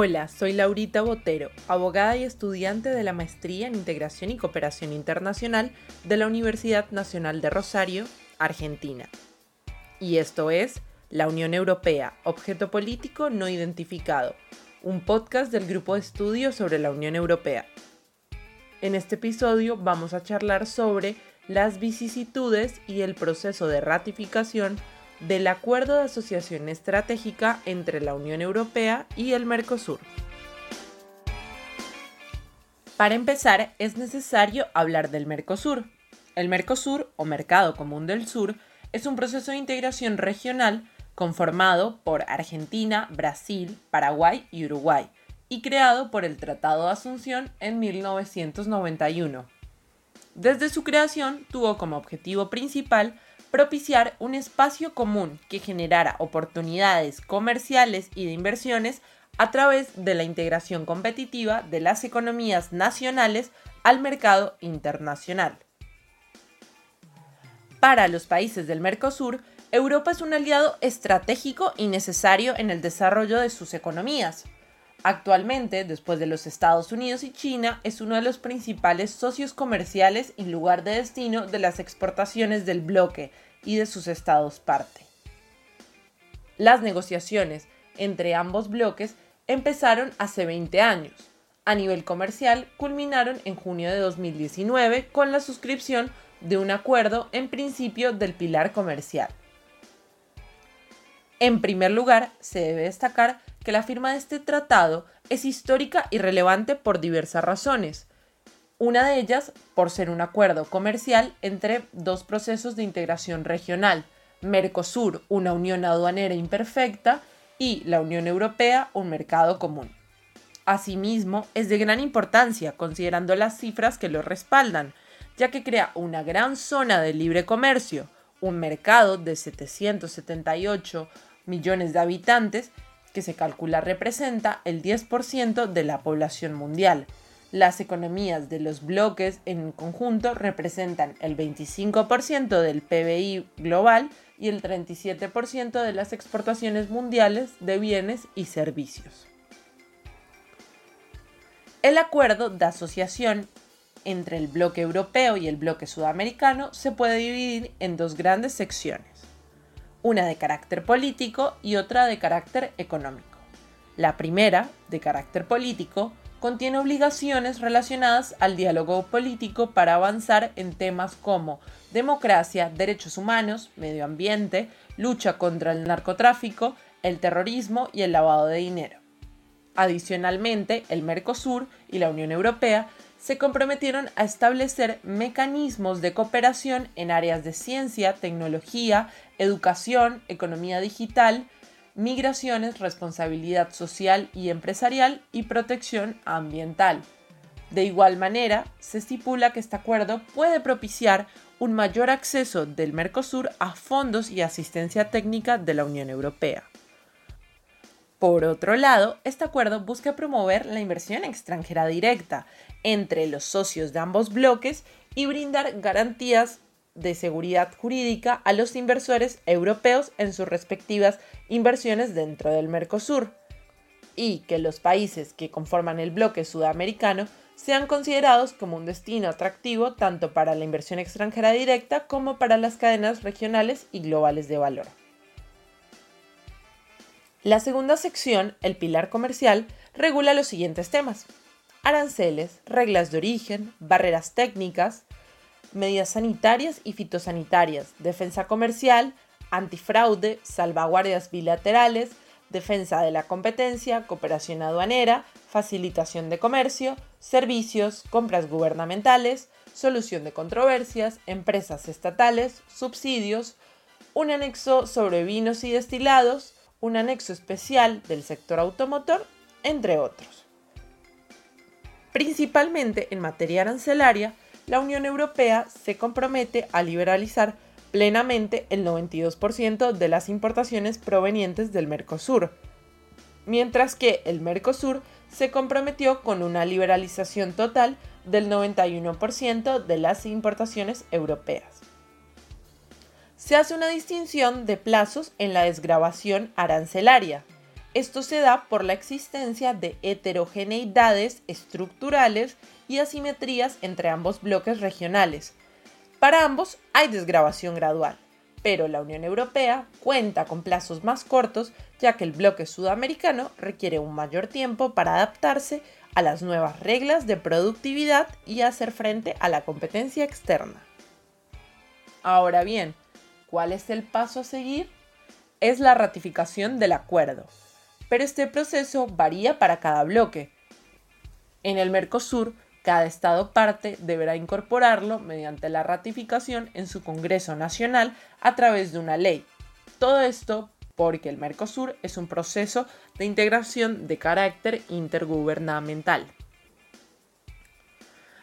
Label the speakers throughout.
Speaker 1: Hola, soy Laurita Botero, abogada y estudiante de la Maestría en Integración y Cooperación Internacional de la Universidad Nacional de Rosario, Argentina. Y esto es La Unión Europea, objeto político no identificado, un podcast del Grupo de Estudio sobre la Unión Europea. En este episodio vamos a charlar sobre las vicisitudes y el proceso de ratificación del Acuerdo de Asociación Estratégica entre la Unión Europea y el Mercosur. Para empezar, es necesario hablar del Mercosur. El Mercosur, o Mercado Común del Sur, es un proceso de integración regional conformado por Argentina, Brasil, Paraguay y Uruguay, y creado por el Tratado de Asunción en 1991. Desde su creación tuvo como objetivo principal propiciar un espacio común que generara oportunidades comerciales y de inversiones a través de la integración competitiva de las economías nacionales al mercado internacional. Para los países del Mercosur, Europa es un aliado estratégico y necesario en el desarrollo de sus economías. Actualmente, después de los Estados Unidos y China, es uno de los principales socios comerciales y lugar de destino de las exportaciones del bloque y de sus estados parte. Las negociaciones entre ambos bloques empezaron hace 20 años. A nivel comercial, culminaron en junio de 2019 con la suscripción de un acuerdo en principio del pilar comercial. En primer lugar, se debe destacar que la firma de este tratado es histórica y relevante por diversas razones. Una de ellas por ser un acuerdo comercial entre dos procesos de integración regional, Mercosur, una unión aduanera imperfecta, y la Unión Europea, un mercado común. Asimismo, es de gran importancia considerando las cifras que lo respaldan, ya que crea una gran zona de libre comercio, un mercado de 778 millones de habitantes que se calcula representa el 10% de la población mundial. Las economías de los bloques en conjunto representan el 25% del PBI global y el 37% de las exportaciones mundiales de bienes y servicios. El acuerdo de asociación entre el bloque europeo y el bloque sudamericano se puede dividir en dos grandes secciones, una de carácter político y otra de carácter económico. La primera, de carácter político, contiene obligaciones relacionadas al diálogo político para avanzar en temas como democracia, derechos humanos, medio ambiente, lucha contra el narcotráfico, el terrorismo y el lavado de dinero. Adicionalmente, el Mercosur y la Unión Europea se comprometieron a establecer mecanismos de cooperación en áreas de ciencia, tecnología, educación, economía digital, migraciones, responsabilidad social y empresarial y protección ambiental. De igual manera, se estipula que este acuerdo puede propiciar un mayor acceso del Mercosur a fondos y asistencia técnica de la Unión Europea. Por otro lado, este acuerdo busca promover la inversión extranjera directa entre los socios de ambos bloques y brindar garantías de seguridad jurídica a los inversores europeos en sus respectivas inversiones dentro del Mercosur y que los países que conforman el bloque sudamericano sean considerados como un destino atractivo tanto para la inversión extranjera directa como para las cadenas regionales y globales de valor. La segunda sección, el pilar comercial, regula los siguientes temas. Aranceles, reglas de origen, barreras técnicas, medidas sanitarias y fitosanitarias, defensa comercial, antifraude, salvaguardias bilaterales, defensa de la competencia, cooperación aduanera, facilitación de comercio, servicios, compras gubernamentales, solución de controversias, empresas estatales, subsidios, un anexo sobre vinos y destilados, un anexo especial del sector automotor, entre otros. Principalmente en materia arancelaria, la Unión Europea se compromete a liberalizar plenamente el 92% de las importaciones provenientes del Mercosur, mientras que el Mercosur se comprometió con una liberalización total del 91% de las importaciones europeas. Se hace una distinción de plazos en la desgrabación arancelaria. Esto se da por la existencia de heterogeneidades estructurales y asimetrías entre ambos bloques regionales. Para ambos hay desgrabación gradual, pero la Unión Europea cuenta con plazos más cortos ya que el bloque sudamericano requiere un mayor tiempo para adaptarse a las nuevas reglas de productividad y hacer frente a la competencia externa. Ahora bien, ¿cuál es el paso a seguir? Es la ratificación del acuerdo pero este proceso varía para cada bloque. En el Mercosur, cada Estado parte deberá incorporarlo mediante la ratificación en su Congreso Nacional a través de una ley. Todo esto porque el Mercosur es un proceso de integración de carácter intergubernamental.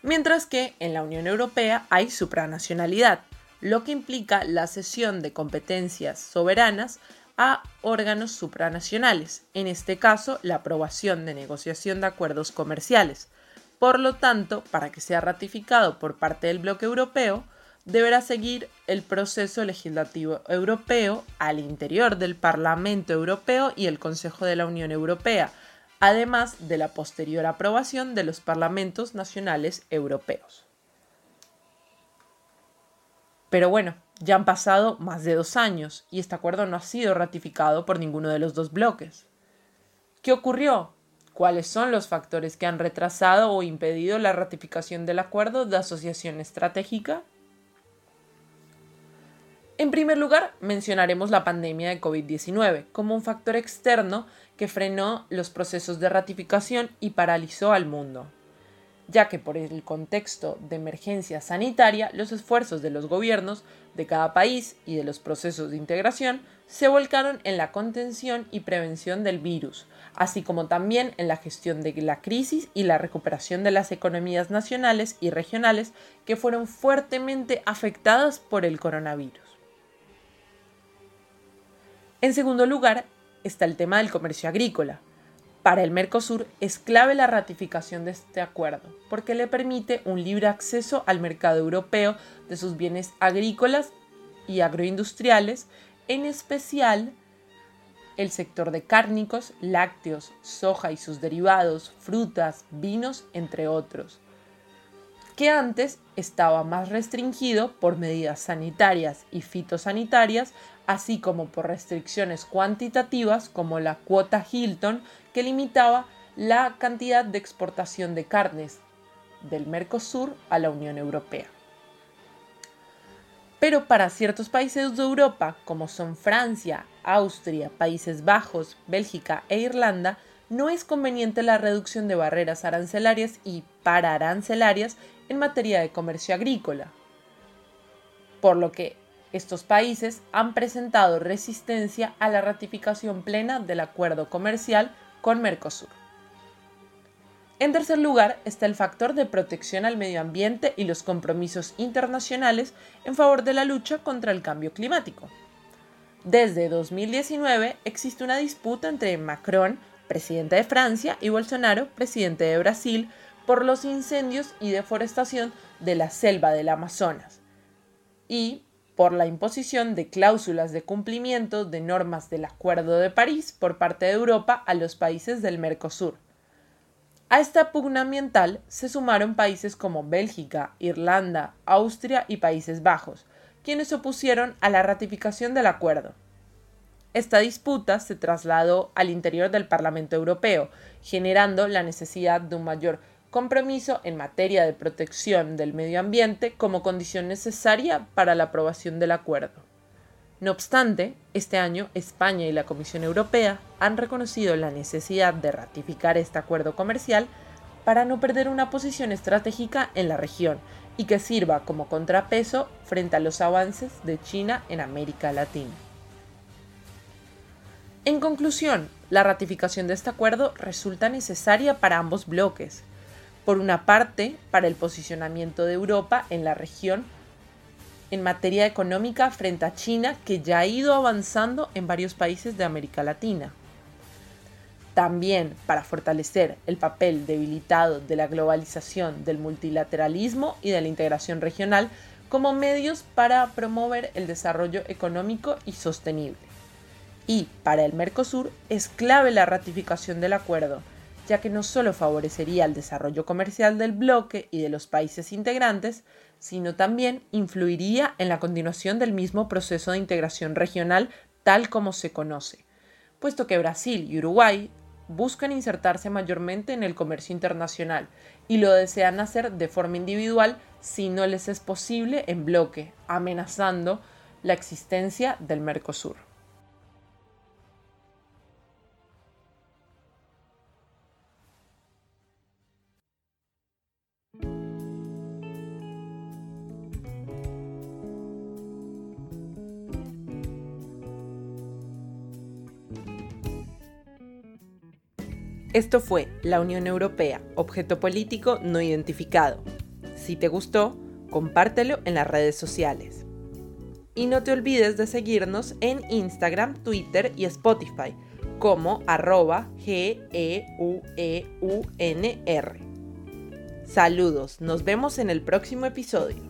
Speaker 1: Mientras que en la Unión Europea hay supranacionalidad, lo que implica la cesión de competencias soberanas a órganos supranacionales, en este caso la aprobación de negociación de acuerdos comerciales. Por lo tanto, para que sea ratificado por parte del bloque europeo, deberá seguir el proceso legislativo europeo al interior del Parlamento Europeo y el Consejo de la Unión Europea, además de la posterior aprobación de los parlamentos nacionales europeos. Pero bueno, ya han pasado más de dos años y este acuerdo no ha sido ratificado por ninguno de los dos bloques. ¿Qué ocurrió? ¿Cuáles son los factores que han retrasado o impedido la ratificación del acuerdo de asociación estratégica? En primer lugar, mencionaremos la pandemia de COVID-19 como un factor externo que frenó los procesos de ratificación y paralizó al mundo ya que por el contexto de emergencia sanitaria los esfuerzos de los gobiernos de cada país y de los procesos de integración se volcaron en la contención y prevención del virus, así como también en la gestión de la crisis y la recuperación de las economías nacionales y regionales que fueron fuertemente afectadas por el coronavirus. En segundo lugar, está el tema del comercio agrícola, para el Mercosur es clave la ratificación de este acuerdo, porque le permite un libre acceso al mercado europeo de sus bienes agrícolas y agroindustriales, en especial el sector de cárnicos, lácteos, soja y sus derivados, frutas, vinos, entre otros, que antes estaba más restringido por medidas sanitarias y fitosanitarias, así como por restricciones cuantitativas como la cuota Hilton que limitaba la cantidad de exportación de carnes del Mercosur a la Unión Europea. Pero para ciertos países de Europa, como son Francia, Austria, Países Bajos, Bélgica e Irlanda, no es conveniente la reducción de barreras arancelarias y pararancelarias en materia de comercio agrícola, por lo que estos países han presentado resistencia a la ratificación plena del acuerdo comercial con Mercosur. En tercer lugar está el factor de protección al medio ambiente y los compromisos internacionales en favor de la lucha contra el cambio climático. Desde 2019 existe una disputa entre Macron, presidente de Francia, y Bolsonaro, presidente de Brasil, por los incendios y deforestación de la selva del Amazonas y por la imposición de cláusulas de cumplimiento de normas del Acuerdo de París por parte de Europa a los países del Mercosur. A esta pugna ambiental se sumaron países como Bélgica, Irlanda, Austria y Países Bajos, quienes opusieron a la ratificación del acuerdo. Esta disputa se trasladó al interior del Parlamento Europeo, generando la necesidad de un mayor compromiso en materia de protección del medio ambiente como condición necesaria para la aprobación del acuerdo. No obstante, este año España y la Comisión Europea han reconocido la necesidad de ratificar este acuerdo comercial para no perder una posición estratégica en la región y que sirva como contrapeso frente a los avances de China en América Latina. En conclusión, la ratificación de este acuerdo resulta necesaria para ambos bloques, por una parte, para el posicionamiento de Europa en la región en materia económica frente a China, que ya ha ido avanzando en varios países de América Latina. También para fortalecer el papel debilitado de la globalización, del multilateralismo y de la integración regional como medios para promover el desarrollo económico y sostenible. Y para el Mercosur es clave la ratificación del acuerdo, ya que no solo favorecería el desarrollo comercial del bloque y de los países integrantes, sino también influiría en la continuación del mismo proceso de integración regional tal como se conoce, puesto que Brasil y Uruguay buscan insertarse mayormente en el comercio internacional y lo desean hacer de forma individual si no les es posible en bloque, amenazando la existencia del Mercosur. Esto fue la Unión Europea, objeto político no identificado. Si te gustó, compártelo en las redes sociales. Y no te olvides de seguirnos en Instagram, Twitter y Spotify como arroba G-E-U-E-U-N-R. Saludos, nos vemos en el próximo episodio.